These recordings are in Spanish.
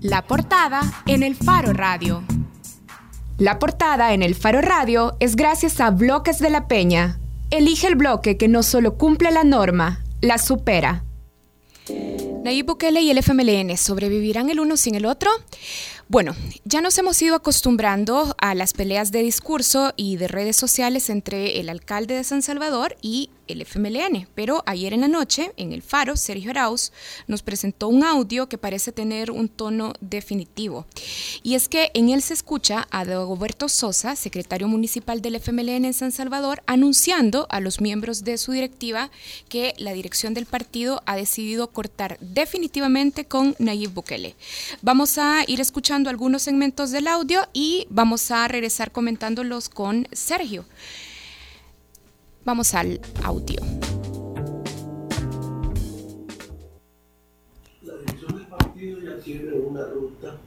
La portada en el Faro Radio. La portada en el Faro Radio es gracias a Bloques de la Peña. Elige el bloque que no solo cumple la norma, la supera. Nayib Bukele y el FMLN sobrevivirán el uno sin el otro. Bueno, ya nos hemos ido acostumbrando a las peleas de discurso y de redes sociales entre el alcalde de San Salvador y el FMLN, pero ayer en la noche, en el Faro, Sergio Arauz nos presentó un audio que parece tener un tono definitivo. Y es que en él se escucha a Dagoberto Sosa, secretario municipal del FMLN en San Salvador, anunciando a los miembros de su directiva que la dirección del partido ha decidido cortar definitivamente con Nayib Bukele. Vamos a ir escuchando algunos segmentos del audio y vamos a regresar comentándolos con Sergio. Vamos al audio. La dirección del partido ya tiene una ruta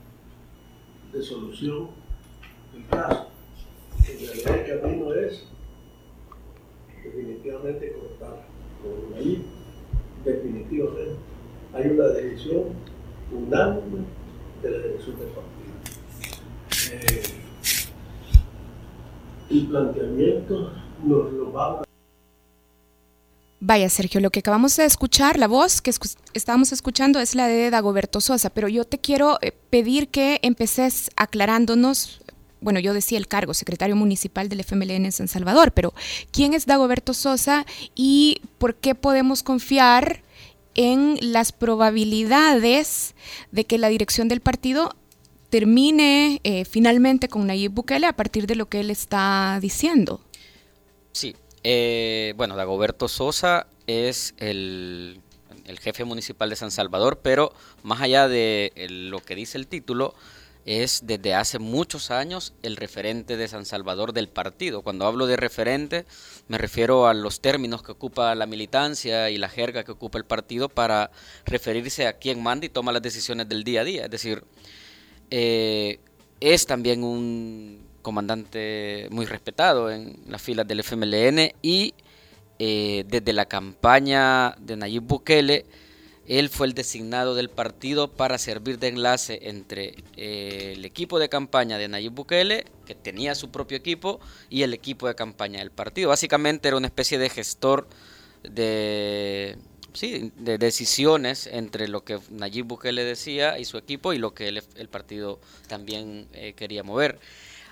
de solución del caso. En realidad el camino es definitivamente cortar con ahí, definitivamente. Hay una decisión unánime de la dirección del partido. Eh, el planteamiento nos lo vamos a Vaya, Sergio, lo que acabamos de escuchar, la voz que estábamos escuchando es la de Dagoberto Sosa, pero yo te quiero eh, pedir que empeces aclarándonos, bueno, yo decía el cargo, secretario municipal del FMLN en San Salvador, pero ¿quién es Dagoberto Sosa y por qué podemos confiar en las probabilidades de que la dirección del partido termine eh, finalmente con Nayib Bukele a partir de lo que él está diciendo? Sí, eh, bueno, Dagoberto Sosa es el, jefe municipal de San Salvador, pero más allá de lo que dice el título, es desde hace muchos años el referente de San Salvador del partido. Cuando hablo de referente, me refiero a los términos que ocupa la militancia y la jerga que ocupa el partido para referirse a quién manda y toma las decisiones del día a día. Es decir, eh, es también un comandante muy respetado en las filas del FMLN y eh, desde la campaña de Nayib Bukele, él fue el designado del partido para servir de enlace entre eh, el equipo de campaña de Nayib Bukele, que tenía su propio equipo, y el equipo de campaña del partido. Básicamente era una especie de gestor de, sí, de decisiones entre lo que Nayib Bukele decía y su equipo y lo que el, partido también eh, quería mover.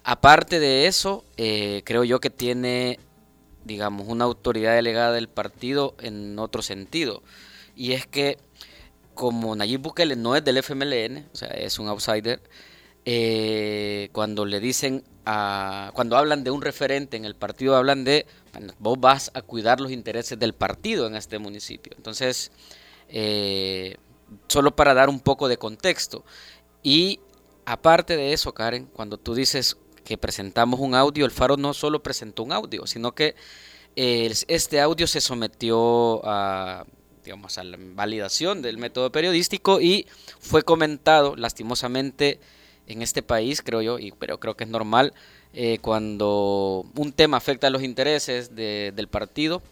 Aparte de eso, eh, creo yo que tiene, digamos, una autoridad delegada del partido en otro sentido. Y es que como Nayib Bukele no es del FMLN, o sea, es un outsider, eh, cuando le dicen, a, cuando hablan de un referente en el partido, hablan de, vos vas a cuidar los intereses del partido en este municipio. Entonces, eh, solo para dar un poco de contexto. Y aparte de eso, Karen, cuando tú dices que presentamos un audio, el Faro no solo presentó un audio, sino que eh, este audio se sometió a digamos a la validación del método periodístico y fue comentado lastimosamente en este país, creo yo, y pero creo que es normal eh, cuando un tema afecta a los intereses del partido,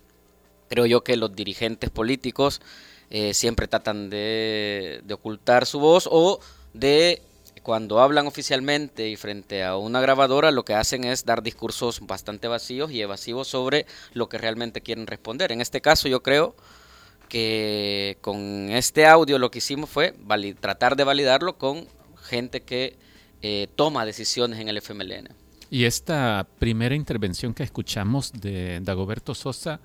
creo yo que los dirigentes políticos eh, siempre tratan de, de ocultar su voz o de cuando hablan oficialmente y frente a una grabadora, lo que hacen es dar discursos bastante vacíos y evasivos sobre lo que realmente quieren responder. En este caso, yo creo que con este audio lo que hicimos fue tratar de validarlo con gente que eh, toma decisiones en el FMLN. Y esta primera intervención que escuchamos de Dagoberto Sosa,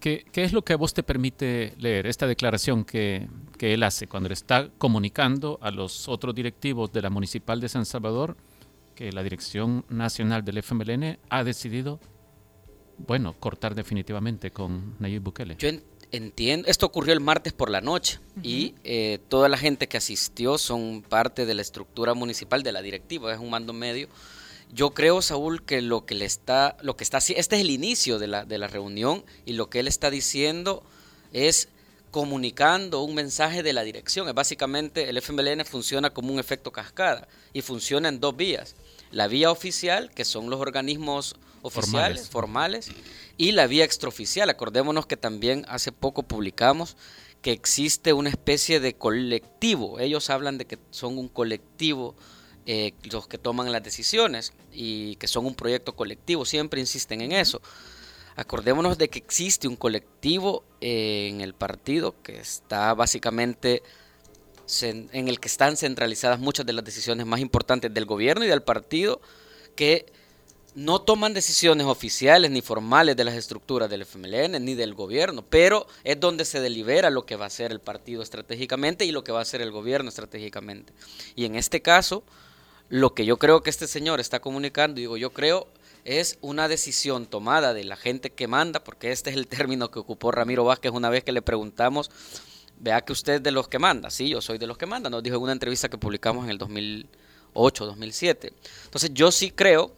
¿Qué, es lo que a vos te permite leer esta declaración que, él hace cuando le está comunicando a los otros directivos de la Municipal de San Salvador que la Dirección Nacional del FMLN ha decidido, bueno, cortar definitivamente con Nayib Bukele? Yo entiendo, esto ocurrió el martes por la noche y eh, toda la gente que asistió son parte de la estructura municipal de la directiva, es un mando medio yo creo, Saúl, que lo que le está, lo que está este es el inicio de la, de la reunión y lo que él está diciendo es comunicando un mensaje de la dirección. Es básicamente el FMLN funciona como un efecto cascada y funciona en dos vías. La vía oficial, que son los organismos oficiales, formales, y la vía extraoficial. Acordémonos que también hace poco publicamos que existe una especie de colectivo. Ellos hablan de que son un colectivo eh, los que toman las decisiones y que son un proyecto colectivo, siempre insisten en eso. Acordémonos de que existe un colectivo eh, en el partido que está básicamente en el que están centralizadas muchas de las decisiones más importantes del gobierno y del partido que no toman decisiones oficiales ni formales de las estructuras del FMLN ni del gobierno, pero es donde se delibera lo que va a hacer el partido estratégicamente y lo que va a hacer el gobierno estratégicamente. Y en este caso, lo que yo creo que este señor está comunicando, digo yo creo, es una decisión tomada de la gente que manda, porque este es el término que ocupó Ramiro Vázquez una vez que le preguntamos, vea que usted es de los que manda, sí, yo soy de los que manda, nos dijo en una entrevista que publicamos en el 2008, 2007. Entonces yo sí creo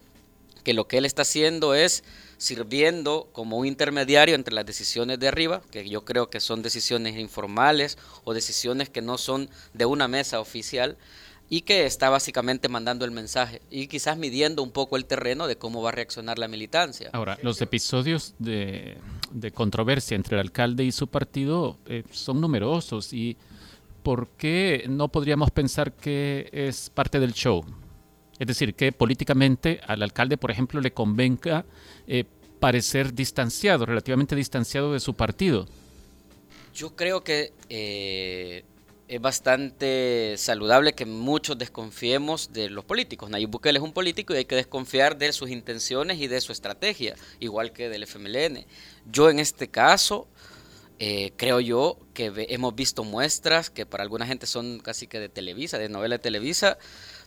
que lo que él está haciendo es sirviendo como un intermediario entre las decisiones de arriba, que yo creo que son decisiones informales o decisiones que no son de una mesa oficial, y que está básicamente mandando el mensaje y quizás midiendo un poco el terreno de cómo va a reaccionar la militancia. Ahora, los episodios de, controversia entre el alcalde y su partido eh, son numerosos y ¿por qué no podríamos pensar que es parte del show? Es decir, que políticamente al alcalde, por ejemplo, le convenga eh, parecer distanciado, relativamente distanciado de su partido. Yo creo que eh, es bastante saludable que muchos desconfiemos de los políticos. Nayib Bukele es un político y hay que desconfiar de sus intenciones y de su estrategia, igual que del FMLN. Yo en este caso eh, creo yo que hemos visto muestras que para alguna gente son casi que de Televisa, de novela de Televisa,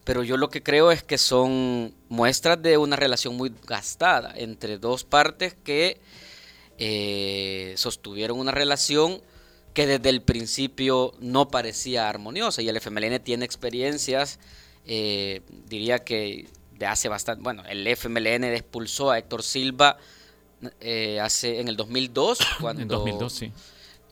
pero yo lo que creo es que son muestras de una relación muy gastada entre dos partes que eh, sostuvieron una relación que desde el principio no parecía armoniosa y el FMLN tiene experiencias, eh, diría que de hace bastante, bueno, el FMLN expulsó a Héctor Silva eh, hace en el 2002 cuando en 2002, sí.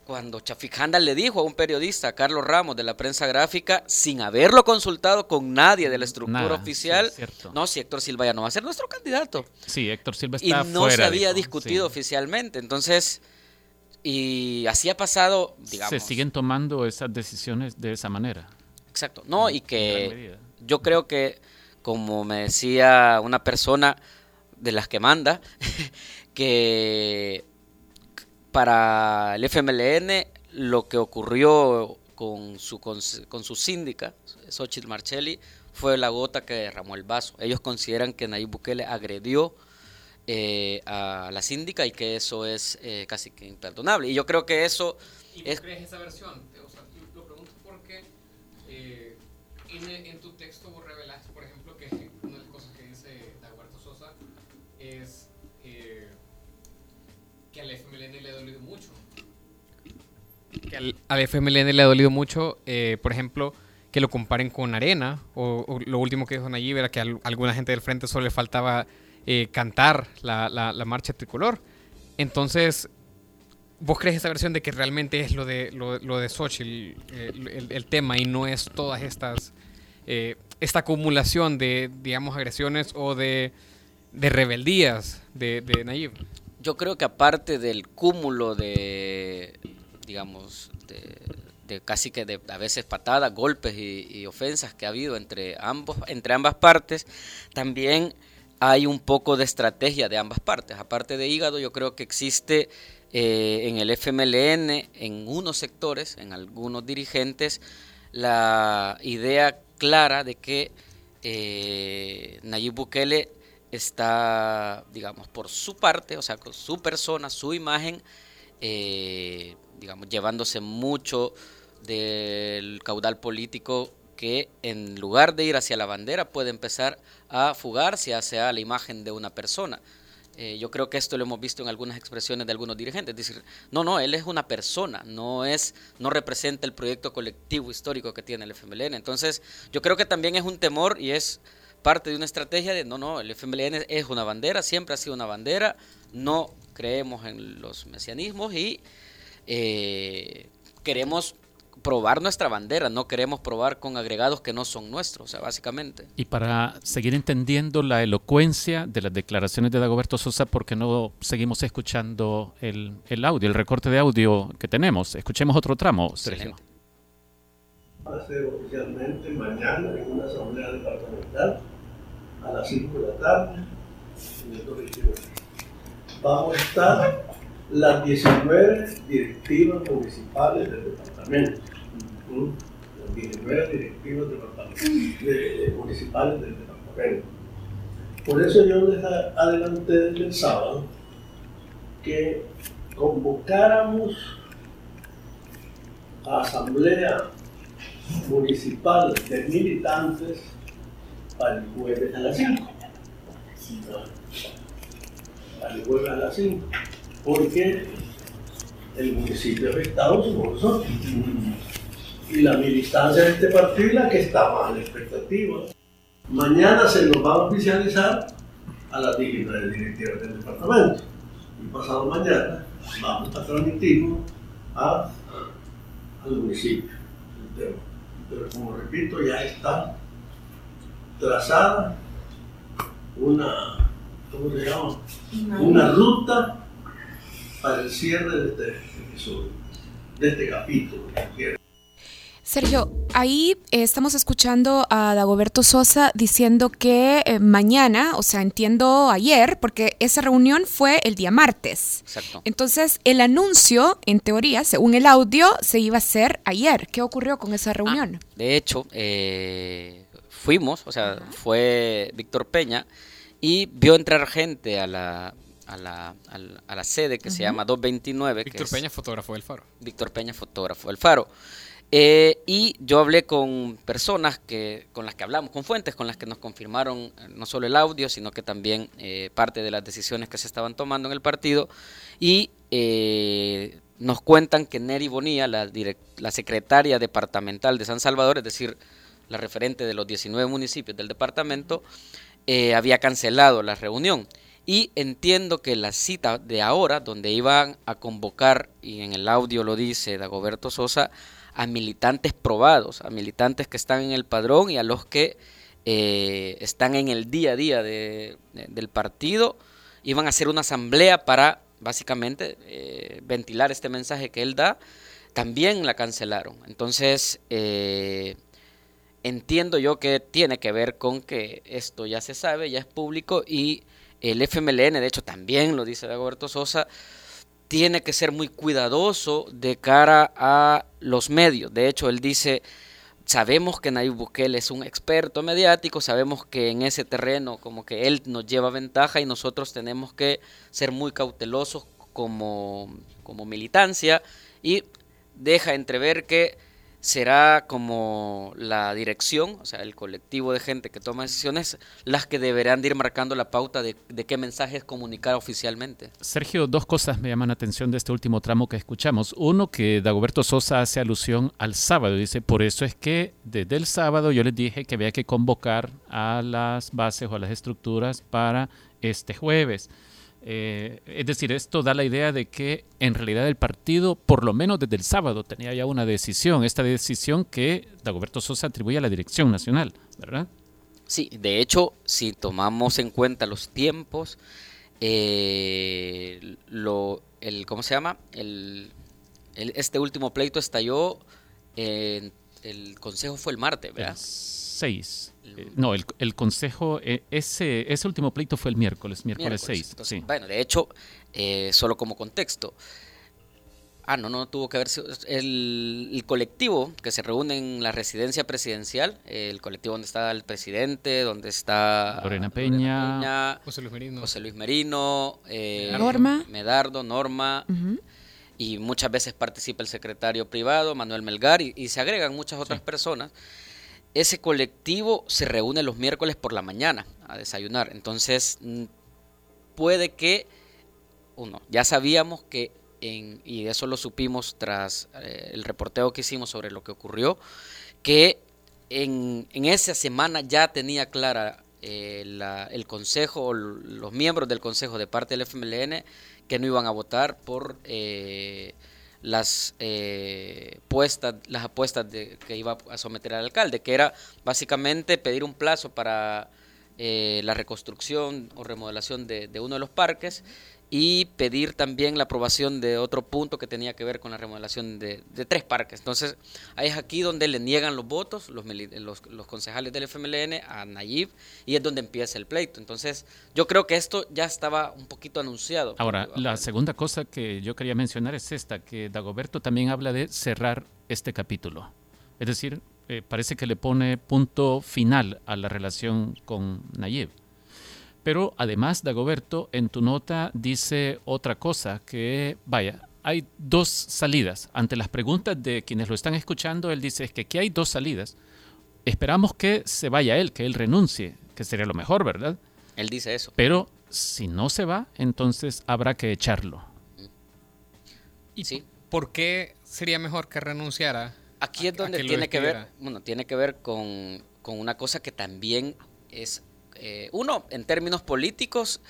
cuando Chafik Handal le dijo a un periodista, Carlos Ramos de la prensa gráfica, sin haberlo consultado con nadie de la estructura oficial, no, si Héctor Silva ya no va a ser nuestro candidato. Sí, Héctor Silva está Y no se había discutido oficialmente, entonces y así ha pasado, digamos. Se siguen tomando esas decisiones de esa manera. Exacto. No, y que yo creo que, como me decía una persona de las que manda, que para el FMLN lo que ocurrió con su, con, su síndica, Xochitl Marchelli, fue la gota que derramó el vaso. Ellos consideran que Nayib Bukele agredió eh, a la síndica y que eso es eh, casi que imperdonable. Y yo creo que eso... ¿Y es... crees esa versión? O sea, lo pregunto porque eh, en, en, tu texto vos revelas, por ejemplo, que una de las cosas que dice Daguardo Sosa es que al FMLN le ha dolido mucho. Que al, al FMLN le ha dolido mucho, por ejemplo que lo comparen con Arena, o, lo último que dijo Nayib era que a alguna gente del frente solo le faltaba eh, cantar la, la, marcha tricolor. Entonces, ¿vos crees esa versión de que realmente es lo de, lo, lo de Xochitl el, el, tema y no es todas estas, eh, esta acumulación de, digamos, agresiones o de, de rebeldías de, de Nayib? Yo creo que aparte del cúmulo de, digamos, de, casi que de a veces patadas, golpes y, y, ofensas que ha habido entre ambos, entre ambas partes, también hay un poco de estrategia de ambas partes. Aparte de hígado, yo creo que existe eh, en el FMLN, en unos sectores, en algunos dirigentes, la idea clara de que eh, Nayib Bukele está, digamos, por su parte, o sea, con su persona, su imagen, eh, digamos, llevándose mucho del caudal político que en lugar de ir hacia la bandera puede empezar a fugarse hacia la imagen de una persona. Eh, yo creo que esto lo hemos visto en algunas expresiones de algunos dirigentes, es decir, no, no, él es una persona, no es, no representa el proyecto colectivo histórico que tiene el FMLN. Entonces, yo creo que también es un temor y es parte de una estrategia de, no, no, el FMLN es una bandera, siempre ha sido una bandera, no creemos en los mesianismos y eh, queremos probar nuestra bandera, no queremos probar con agregados que no son nuestros, o sea, básicamente. Y para seguir entendiendo la elocuencia de las declaraciones de Dagoberto Sosa, ¿por qué no seguimos escuchando el, el audio, el recorte de audio que tenemos? Escuchemos otro tramo, Sergio. Va a ser oficialmente mañana en una asamblea departamental a las 5 de la tarde en el. Vamos a estar las 19 directivas municipales del departamento. Las 19 directivas municipales del departamento. Por eso yo les adelanté desde el sábado que convocáramos a asamblea municipal de militantes para el jueves a las 5. Para el jueves a las 5 porque el municipio afectado somos nosotros. Y la militancia de este partido es la que está más en expectativa. Mañana se nos va a oficializar a las 19 directivas del departamento. Y pasado mañana vamos a transmitirlo a, al municipio. Pero como repito, ya está trazada una, ¿cómo se llama? Una ruta para el cierre de este episodio, de este capítulo. Sergio, ahí eh, estamos escuchando a Dagoberto Sosa diciendo que eh, mañana, o sea, entiendo ayer, porque esa reunión fue el día martes. Exacto. Entonces, el anuncio, en teoría, según el audio, se iba a hacer ayer. ¿Qué ocurrió con esa reunión? Ah, de hecho, eh, fuimos, o sea, fue Víctor Peña y vio entrar gente a la a la, a la, sede que se llama 229. Víctor Peña, fotógrafo del Faro. Víctor Peña, fotógrafo del Faro. Eh, y yo hablé con personas que, con las que hablamos, con fuentes con las que nos confirmaron eh, no solo el audio, sino que también eh, parte de las decisiones que se estaban tomando en el partido. Y nos cuentan que Neri Bonilla, la, la secretaria departamental de San Salvador, es decir, la referente de los 19 municipios del departamento, había cancelado la reunión. Y entiendo que la cita de ahora, donde iban a convocar, y en el audio lo dice Dagoberto Sosa, a militantes probados, a militantes que están en el padrón y a los que eh, están en el día a día de, del partido, iban a hacer una asamblea para básicamente eh, ventilar este mensaje que él da, también la cancelaron. Entonces, eh, entiendo yo que tiene que ver con que esto ya se sabe, ya es público y el FMLN, de hecho también lo dice Dagoberto Sosa, tiene que ser muy cuidadoso de cara a los medios. De hecho, él dice, sabemos que Nayib Bukele es un experto mediático, sabemos que en ese terreno como que él nos lleva ventaja y nosotros tenemos que ser muy cautelosos como, como militancia y deja entrever que será como la dirección, o sea, el colectivo de gente que toma decisiones, las que deberán de ir marcando la pauta de, qué mensajes comunicar oficialmente. Sergio, dos cosas me llaman la atención de este último tramo que escuchamos. Uno, que Dagoberto Sosa hace alusión al sábado. Dice, por eso es que desde el sábado yo les dije que había que convocar a las bases o a las estructuras para este jueves. Eh, es decir, esto da la idea de que en realidad el partido, por lo menos desde el sábado, tenía ya una decisión, esta decisión que Dagoberto Sosa atribuye a la dirección nacional, ¿verdad? Sí, de hecho, si tomamos en cuenta los tiempos, eh, lo, el, ¿cómo se llama? El, este último pleito estalló, el consejo fue el martes, ¿verdad? 6. Eh, no, el, el consejo, eh, ese, ese último pleito fue el miércoles, miércoles, 6. Sí. Bueno, de hecho, eh, solo como contexto. Ah, no, no tuvo que ver el, el, colectivo que se reúne en la residencia presidencial, el colectivo donde está el presidente, donde está Lorena Peña, José Luis Merino, José Luis Merino Norma. Medardo, Norma, y muchas veces participa el secretario privado, Manuel Melgar, y, se agregan muchas otras personas ese colectivo se reúne los miércoles por la mañana a desayunar. Entonces, mm, puede que, uno, ya sabíamos que, en, y eso lo supimos tras eh, el reporteo que hicimos sobre lo que ocurrió, que en, en esa semana ya tenía clara eh, el consejo, los miembros del consejo de parte del FMLN, que no iban a votar por... Eh, las eh, puestas, las apuestas de, que iba a someter al alcalde, que era básicamente pedir un plazo para eh, la reconstrucción o remodelación de, de, uno de los parques y pedir también la aprobación de otro punto que tenía que ver con la remodelación de, tres parques. Entonces, es aquí donde le niegan los votos los, los, concejales del FMLN a Nayib y es donde empieza el pleito. Entonces, yo creo que esto ya estaba un poquito anunciado. Ahora, la segunda cosa que yo quería mencionar es esta, que Dagoberto también habla de cerrar este capítulo. Es decir, eh, parece que le pone punto final a la relación con Nayib. Pero además, Dagoberto, en tu nota dice otra cosa, que vaya, hay dos salidas. Ante las preguntas de quienes lo están escuchando, él dice que aquí hay dos salidas. Esperamos que se vaya él, que él renuncie, que sería lo mejor, ¿verdad? Él dice eso. Pero si no se va, entonces habrá que echarlo. ¿Y sí. por qué sería mejor que renunciara? Aquí es donde tiene que ver, bueno, tiene que ver con, con una cosa que también es eh, uno, en términos políticos,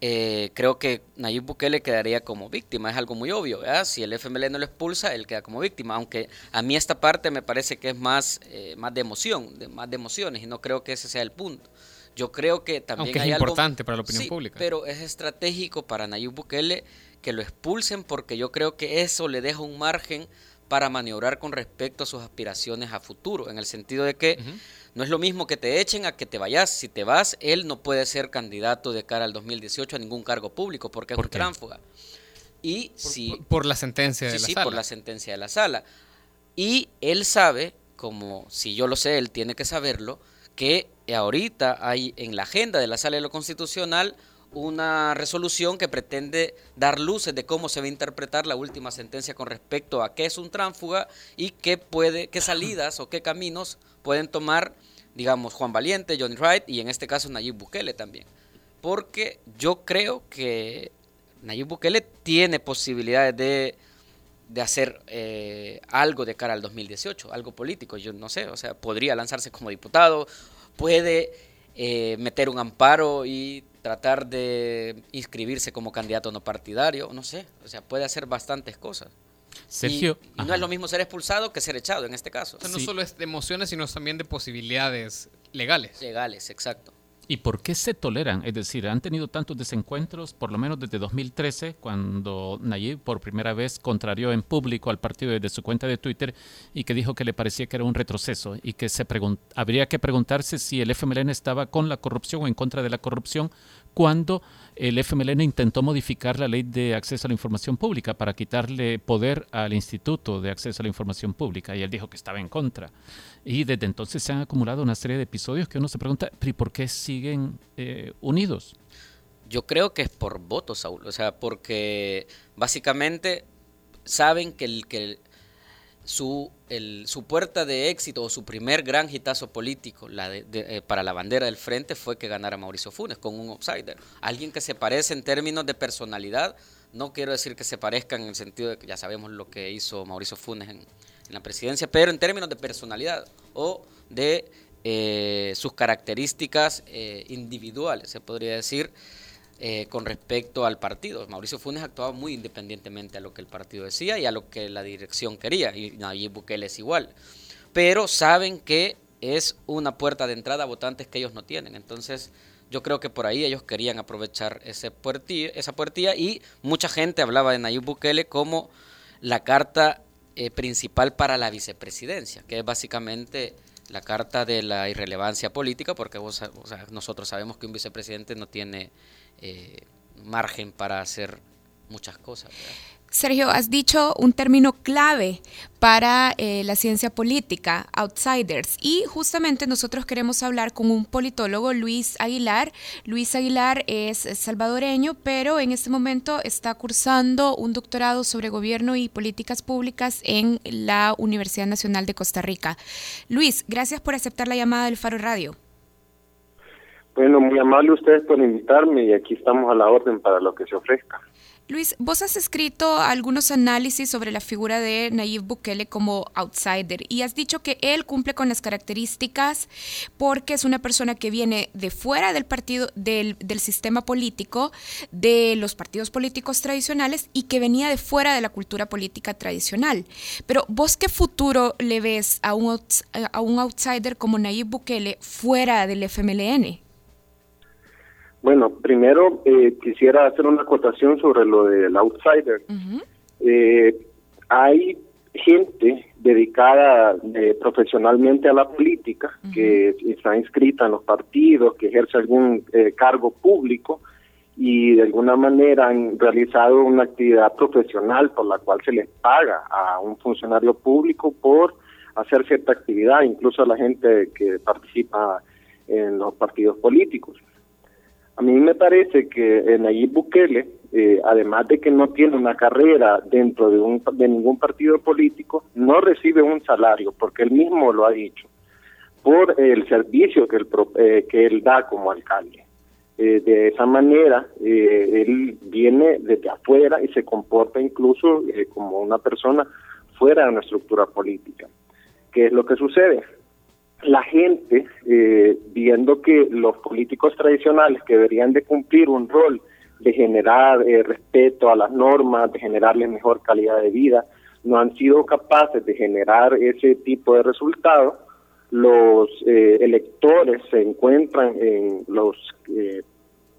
eh, creo que Nayib Bukele quedaría como víctima, es algo muy obvio, Si el FML no lo expulsa, él queda como víctima, aunque a mí esta parte me parece que es más, eh, más de emoción, de, más de emociones, y no creo que ese sea el punto. Yo creo que también aunque es importante para la opinión pública. Pero es estratégico para Nayib Bukele que lo expulsen porque yo creo que eso le deja un margen para maniobrar con respecto a sus aspiraciones a futuro, en el sentido de que no es lo mismo que te echen a que te vayas. Si te vas, él no puede ser candidato de cara al 2018 a ningún cargo público porque es un tránfuga. Y por, si, por, la sentencia de la sí, sala. por la sentencia de la sala. Y él sabe, como si yo lo sé, él tiene que saberlo, que ahorita hay en la agenda de la sala de lo constitucional una resolución que pretende dar luces de cómo se va a interpretar la última sentencia con respecto a qué es un tránfuga y qué puede, qué salidas o qué caminos pueden tomar, digamos, Juan Valiente, Johnny Wright y en este caso Nayib Bukele también. Porque yo creo que Nayib Bukele tiene posibilidades de, de hacer eh, algo de cara al 2018, algo político, yo no sé, o sea, podría lanzarse como diputado, puede eh, meter un amparo y tratar de inscribirse como candidato no partidario, no sé, o sea, puede hacer bastantes cosas. Sergio. Y, no es lo mismo ser expulsado que ser echado en este caso. no solo es de emociones, sino también de posibilidades legales. Legales, exacto. ¿Y por qué se toleran? Es decir, han tenido tantos desencuentros, por lo menos desde 2013, cuando Nayib por primera vez contrarió en público al partido desde su cuenta de Twitter y que dijo que le parecía que era un retroceso y que se habría que preguntarse si el FMLN estaba con la corrupción o en contra de la corrupción cuando el FMLN intentó modificar la ley de acceso a la información pública para quitarle poder al Instituto de Acceso a la Información Pública y él dijo que estaba en contra. Y desde entonces se han acumulado una serie de episodios que uno se pregunta, ¿por qué siguen eh, unidos? Yo creo que es por votos, Saúl, o sea, porque básicamente saben que el que su, su puerta de éxito o su primer gran hitazo político eh, para la bandera del frente fue que ganara Mauricio Funes con un outsider. Alguien que se parece en términos de personalidad, no quiero decir que se parezcan en el sentido de que ya sabemos lo que hizo Mauricio Funes en, la presidencia, pero en términos de personalidad o de eh, sus características eh, individuales, se podría decir. Eh, con respecto al partido. Mauricio Funes actuaba muy independientemente a lo que el partido decía y a lo que la dirección quería, y Nayib Bukele es igual. Pero saben que es una puerta de entrada a votantes que ellos no tienen. Entonces, yo creo que por ahí ellos querían aprovechar ese puertilla, esa puertilla y mucha gente hablaba de Nayib Bukele como la carta eh, principal para la vicepresidencia, que es básicamente la carta de la irrelevancia política, porque nosotros sabemos que un vicepresidente no tiene eh, margen para hacer muchas cosas. Sergio, has dicho un término clave para eh, la ciencia política, outsiders, y justamente nosotros queremos hablar con un politólogo, Luis Aguilar. Luis Aguilar es salvadoreño, pero en este momento está cursando un doctorado sobre gobierno y políticas públicas en la Universidad Nacional de Costa Rica. Luis, gracias por aceptar la llamada del Faro Radio. Bueno, muy amable ustedes por invitarme y aquí estamos a la orden para lo que se ofrezca. Luis, vos has escrito algunos análisis sobre la figura de Nayib Bukele como outsider y has dicho que él cumple con las características porque es una persona que viene de fuera del partido, del, del sistema político, de los partidos políticos tradicionales y que venía de fuera de la cultura política tradicional. Pero vos qué futuro le ves a un, a un outsider como Nayib Bukele fuera del FMLN? Bueno, primero eh, quisiera hacer una acotación sobre lo del outsider. eh, hay gente dedicada eh, profesionalmente a la política, que está inscrita en los partidos, que ejerce algún eh, cargo público y de alguna manera han realizado una actividad profesional por la cual se les paga a un funcionario público por hacer cierta actividad, incluso a la gente que participa en los partidos políticos. A mí me parece que Nayib Bukele, eh, además de que no tiene una carrera dentro de, un, de ningún partido político, no recibe un salario, porque él mismo lo ha dicho, por el servicio que él, eh, que él da como alcalde. Eh, de esa manera, eh, él viene desde afuera y se comporta incluso como una persona fuera de una estructura política. ¿Qué es lo que sucede? La gente, eh, viendo que los políticos tradicionales que deberían de cumplir un rol de generar eh, respeto a las normas, de generarles mejor calidad de vida, no han sido capaces de generar ese tipo de resultados, los eh, electores se encuentran en los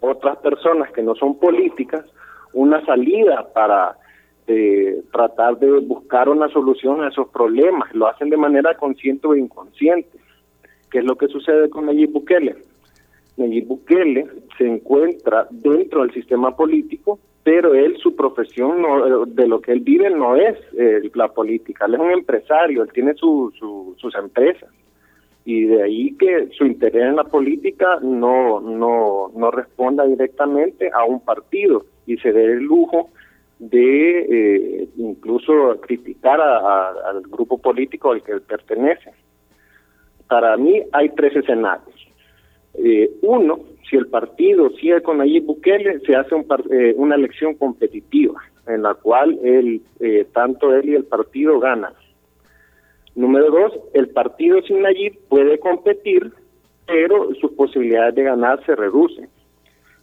otras personas que no son políticas una salida para tratar de buscar una solución a esos problemas. Lo hacen de manera consciente o inconsciente. ¿Qué es lo que sucede con Nayib Bukele? Nayib Bukele se encuentra dentro del sistema político, pero él, su profesión, no, de lo que él vive no es eh, la política. Él es un empresario, él tiene su, su, sus empresas. Y de ahí que su interés en la política no, no, no responda directamente a un partido y se dé el lujo de eh, incluso criticar a, al grupo político al que pertenece para mí hay tres escenarios. Eh, uno, si el partido sigue con Nayib Bukele, se hace un eh, una elección competitiva en la cual él, eh, tanto él y el partido ganan. Número dos, el partido sin Nayib puede competir, pero sus posibilidades de ganar se reducen.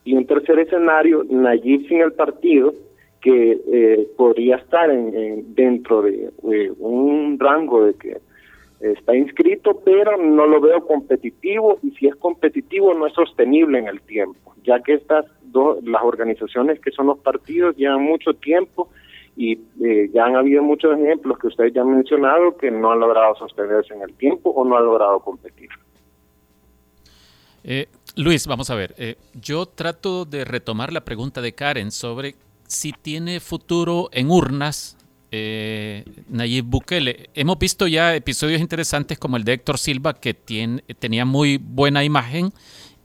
Y un tercer escenario, Nayib sin el partido, que eh, podría estar en, en dentro de un rango de que está inscrito, pero no lo veo competitivo y si es competitivo no es sostenible en el tiempo, ya que estas dos, las organizaciones que son los partidos llevan mucho tiempo y eh, ya han habido muchos ejemplos que ustedes ya han mencionado que no han logrado sostenerse en el tiempo o no han logrado competir. Eh, Luis, vamos a ver, eh, yo trato de retomar la pregunta de Karen sobre si tiene futuro en urnas eh, Nayib Bukele. Hemos visto ya episodios interesantes como el de Héctor Silva, que tiene, tenía muy buena imagen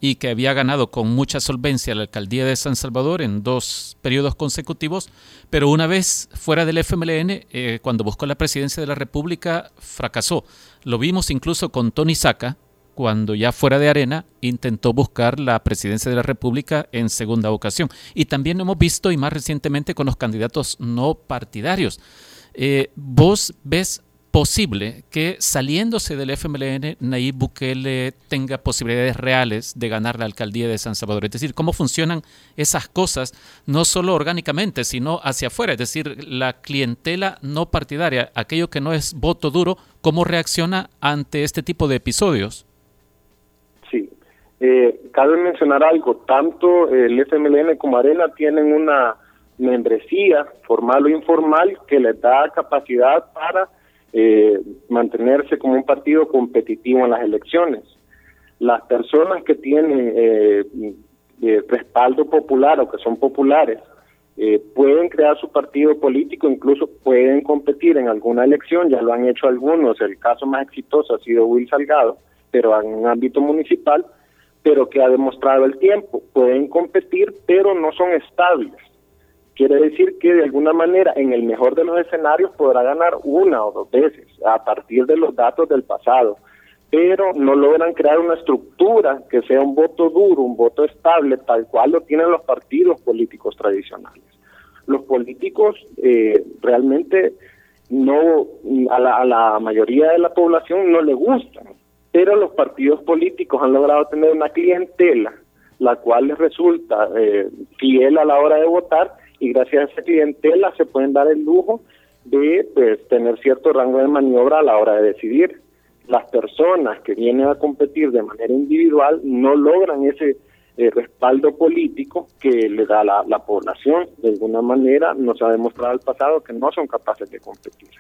y que había ganado con mucha solvencia la alcaldía de San Salvador en dos periodos consecutivos, pero una vez fuera del FMLN, eh, cuando buscó la presidencia de la República, fracasó. Lo vimos incluso con Tony Saca, cuando ya fuera de arena intentó buscar la presidencia de la República en segunda ocasión. Y también lo hemos visto, y más recientemente, con los candidatos no partidarios. Eh, ¿Vos ves posible que saliéndose del FMLN, Nayib Bukele tenga posibilidades reales de ganar la alcaldía de San Salvador? Es decir, ¿cómo funcionan esas cosas, no solo orgánicamente, sino hacia afuera? Es decir, la clientela no partidaria, aquello que no es voto duro, ¿cómo reacciona ante este tipo de episodios? Eh, cabe mencionar algo, tanto el FMLN como Arena tienen una membresía formal o informal que les da capacidad para eh, mantenerse como un partido competitivo en las elecciones. Las personas que tienen eh, eh, respaldo popular o que son populares eh, pueden crear su partido político, incluso pueden competir en alguna elección, ya lo han hecho algunos, el caso más exitoso ha sido Will Salgado, pero en un ámbito municipal, pero que ha demostrado el tiempo, pueden competir, pero no son estables. Quiere decir que de alguna manera, en el mejor de los escenarios, podrá ganar una o dos veces a partir de los datos del pasado, pero no logran crear una estructura que sea un voto duro, un voto estable, tal cual lo tienen los partidos políticos tradicionales. los políticos eh, realmente no a la, a la mayoría de la población no le gustan, pero los partidos políticos han logrado tener una clientela la cual les resulta eh, fiel a la hora de votar y gracias a esa clientela se pueden dar el lujo de pues, tener cierto rango de maniobra a la hora de decidir. Las personas que vienen a competir de manera individual no logran ese eh, respaldo político que le da la, la población. De alguna manera nos ha demostrado el pasado que no son capaces de competir.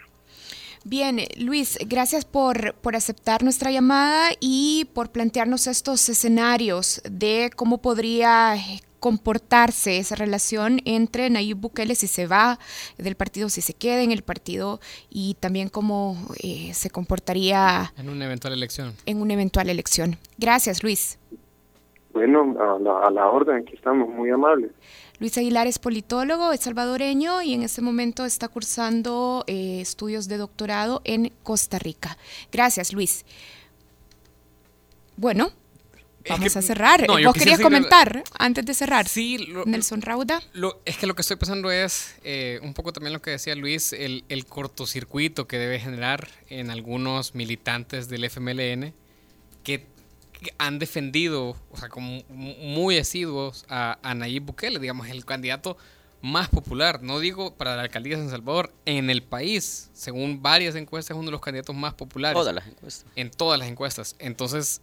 Bien, Luis, gracias por, por, aceptar nuestra llamada y por plantearnos estos escenarios de cómo podría comportarse esa relación entre Nayib Bukele si se va del partido, si se queda en el partido y también cómo eh, se comportaría en una eventual elección. En una eventual elección. Gracias, Luis. Bueno, a la, a la orden, aquí estamos, muy amables. Luis Aguilar es politólogo, es salvadoreño y en este momento está cursando eh, estudios de doctorado en Costa Rica. Gracias, Luis. Bueno, vamos a cerrar. No, ¿Vos querías comentar antes de cerrar? Sí, Nelson Rauda. Lo, es que lo que estoy pensando es eh, un poco también lo que decía Luis, el, el cortocircuito que debe generar en algunos militantes del FMLN que han defendido, o sea, como muy asiduos a, a Nayib Bukele, digamos, el candidato más popular, no digo para la alcaldía de San Salvador, en el país, según varias encuestas, es uno de los candidatos más populares. Todas las encuestas. En todas las encuestas. Entonces,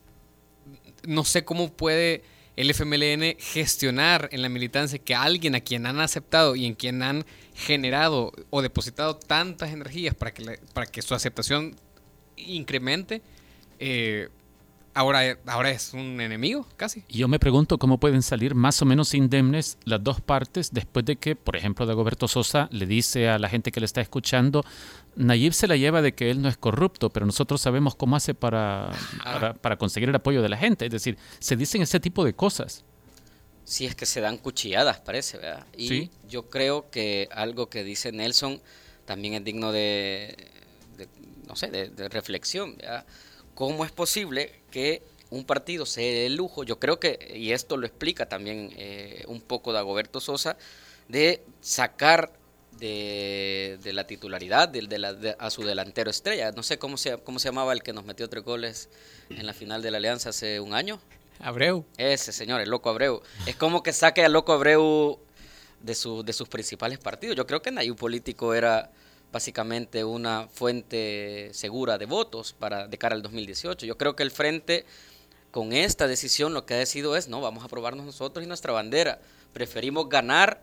no sé cómo puede el FMLN gestionar en la militancia que alguien a quien han aceptado y en quien han generado o depositado tantas energías para que, para que su aceptación incremente, eh, ahora, ahora es un enemigo, casi. Y yo me pregunto cómo pueden salir más o menos indemnes las dos partes después de que, por ejemplo, Dagoberto Sosa le dice a la gente que le está escuchando, Nayib se la lleva de que él no es corrupto, pero nosotros sabemos cómo hace para, para, conseguir el apoyo de la gente. Es decir, se dicen ese tipo de cosas. Sí, es que se dan cuchilladas, parece, ¿verdad? Y yo creo que algo que dice Nelson también es digno de, no sé, de, de reflexión, ¿verdad? ¿Cómo es posible que un partido se dé el lujo, yo creo que, y esto lo explica también eh, un poco Dagoberto Sosa, de sacar de, la titularidad de, la, a su delantero estrella. No sé cómo se, cómo se llamaba el que nos metió tres goles en la final de la Alianza hace un año. Abreu. Ese señor, el loco Abreu. Es como que saque al loco Abreu de, su, de sus principales partidos. Yo creo que un Político era básicamente una fuente segura de votos para de cara al 2018. Yo creo que el Frente con esta decisión lo que ha decidido es, no, vamos a probarnos nosotros y nuestra bandera. Preferimos ganar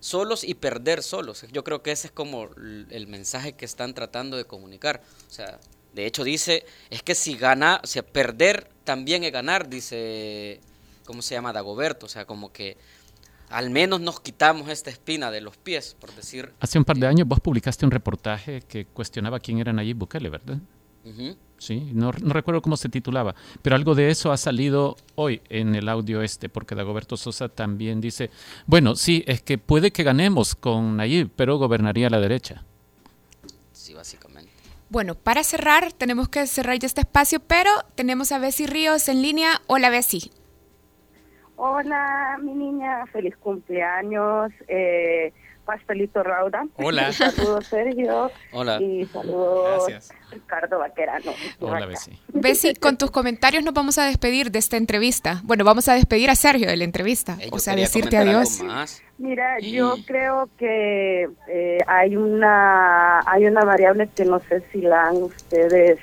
solos y perder solos. Yo creo que ese es como el mensaje que están tratando de comunicar. O sea, de hecho dice, es que si gana, o sea, perder también es ganar, dice, ¿cómo se llama? Dagoberto. O sea, como que al menos nos quitamos esta espina de los pies, por decir. Hace un par de años vos publicaste un reportaje que cuestionaba quién era Nayib Bukele, ¿verdad? Sí, no, recuerdo cómo se titulaba, pero algo de eso ha salido hoy en el audio este, porque Dagoberto Sosa también dice, bueno, sí, es que puede que ganemos con Nayib, pero gobernaría la derecha. Sí, básicamente. Bueno, para cerrar, tenemos que cerrar ya este espacio, pero tenemos a Bessie Ríos en línea. Hola, Bessie. Hola, mi niña, feliz cumpleaños. Eh, Pastelito Rauda. Hola. Saludos, Sergio. Hola. Y saludos, Ricardo Vaquerano. Hola, Bessie. Bessie, con tus comentarios nos vamos a despedir de esta entrevista. Bueno, vamos a despedir a Sergio de la entrevista. o sea, decirte adiós. Mira, yo creo que eh, hay una hay una variable que no sé si la han ustedes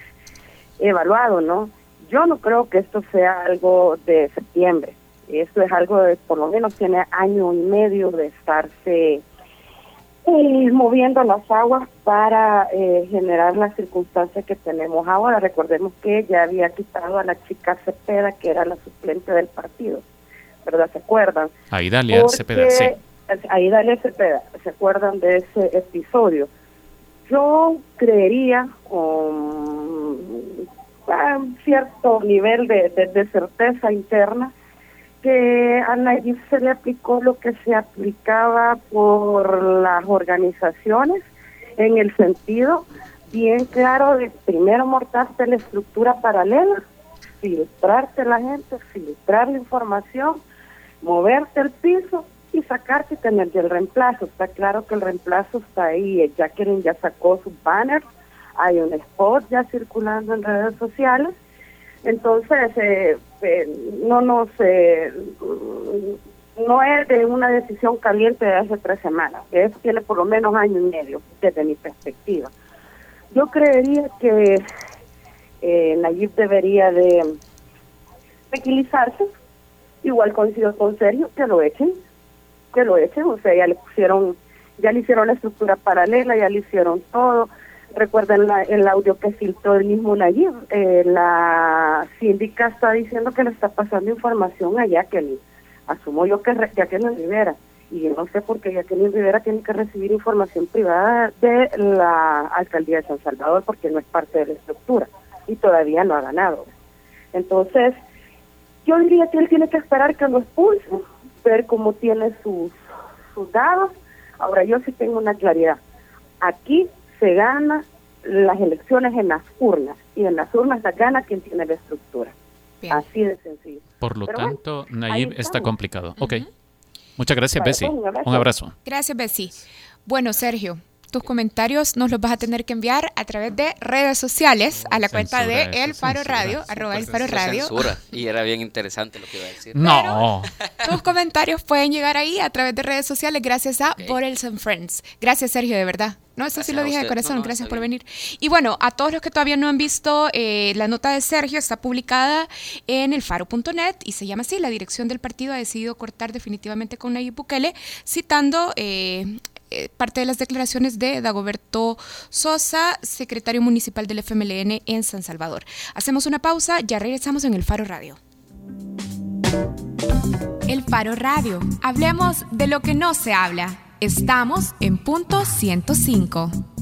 evaluado, ¿no? Yo no creo que esto sea algo de septiembre esto es algo de, por lo menos tiene año y medio de estarse eh, moviendo las aguas para eh, generar las circunstancias que tenemos ahora. Recordemos que ya había quitado a la chica Cepeda, que era la suplente del partido, ¿verdad? ¿Se acuerdan? Ahí Dalia Cepeda, sí. Ahí Dalia Cepeda, ¿se acuerdan de ese episodio? Yo creería con un cierto nivel de, de certeza interna que a Nayib se le aplicó lo que se aplicaba por las organizaciones en el sentido bien claro de primero mortarte la estructura paralela, filtrarte la gente, filtrar la información, moverte el piso y sacarte y tener ya el reemplazo. Está claro que el reemplazo está ahí. Jacqueline ya sacó sus banners, hay un spot ya circulando en redes sociales. Entonces, eh, eh, no nos... Eh, no es de una decisión caliente de hace tres semanas, eso tiene por lo menos año y medio desde mi perspectiva. Yo creería que eh, Nayib debería de tranquilizarse, igual coincido con Sergio, que lo echen, que lo echen, o sea, ya le pusieron, ya le hicieron la estructura paralela, ya le hicieron todo. Recuerden el audio que filtró el mismo Nayib, eh, la síndica está diciendo que le está pasando información a Jacqueline. Asumo yo que Jacqueline Rivera y yo no sé por qué Jacqueline Rivera tiene que recibir información privada de la alcaldía de San Salvador porque no es parte de la estructura y todavía no ha ganado. Entonces, yo diría que él tiene que esperar que lo expulsen, ver cómo tiene sus, sus dados. Ahora, yo sí tengo una claridad. Aquí se gana las elecciones en las urnas y en las urnas las gana quien tiene la estructura. Así de sencillo. Por lo tanto, Nayib está complicado. Ok. Muchas gracias, Bessie. Un abrazo. Gracias, Bessie. Bueno, Sergio, tus comentarios nos los vas a tener que enviar a través de redes sociales a la cuenta de El Faro Radio, arroba El Faro Radio. Y era bien interesante lo que iba a decir. No. tus comentarios pueden llegar ahí a través de redes sociales gracias a okay. and Friends. Gracias, Sergio, de verdad. No, eso sí lo dije de corazón, gracias por venir. Y bueno, a todos los que todavía no han visto, eh, la nota de Sergio está publicada en elfaro.net y se llama así, la dirección del partido ha decidido cortar definitivamente con Nayib Bukele, citando eh, eh, parte de las declaraciones de Dagoberto Sosa, secretario municipal del FMLN en San Salvador. Hacemos una pausa, ya regresamos en el Faro Radio. El Faro Radio. Hablemos de lo que no se habla. Estamos en punto 105.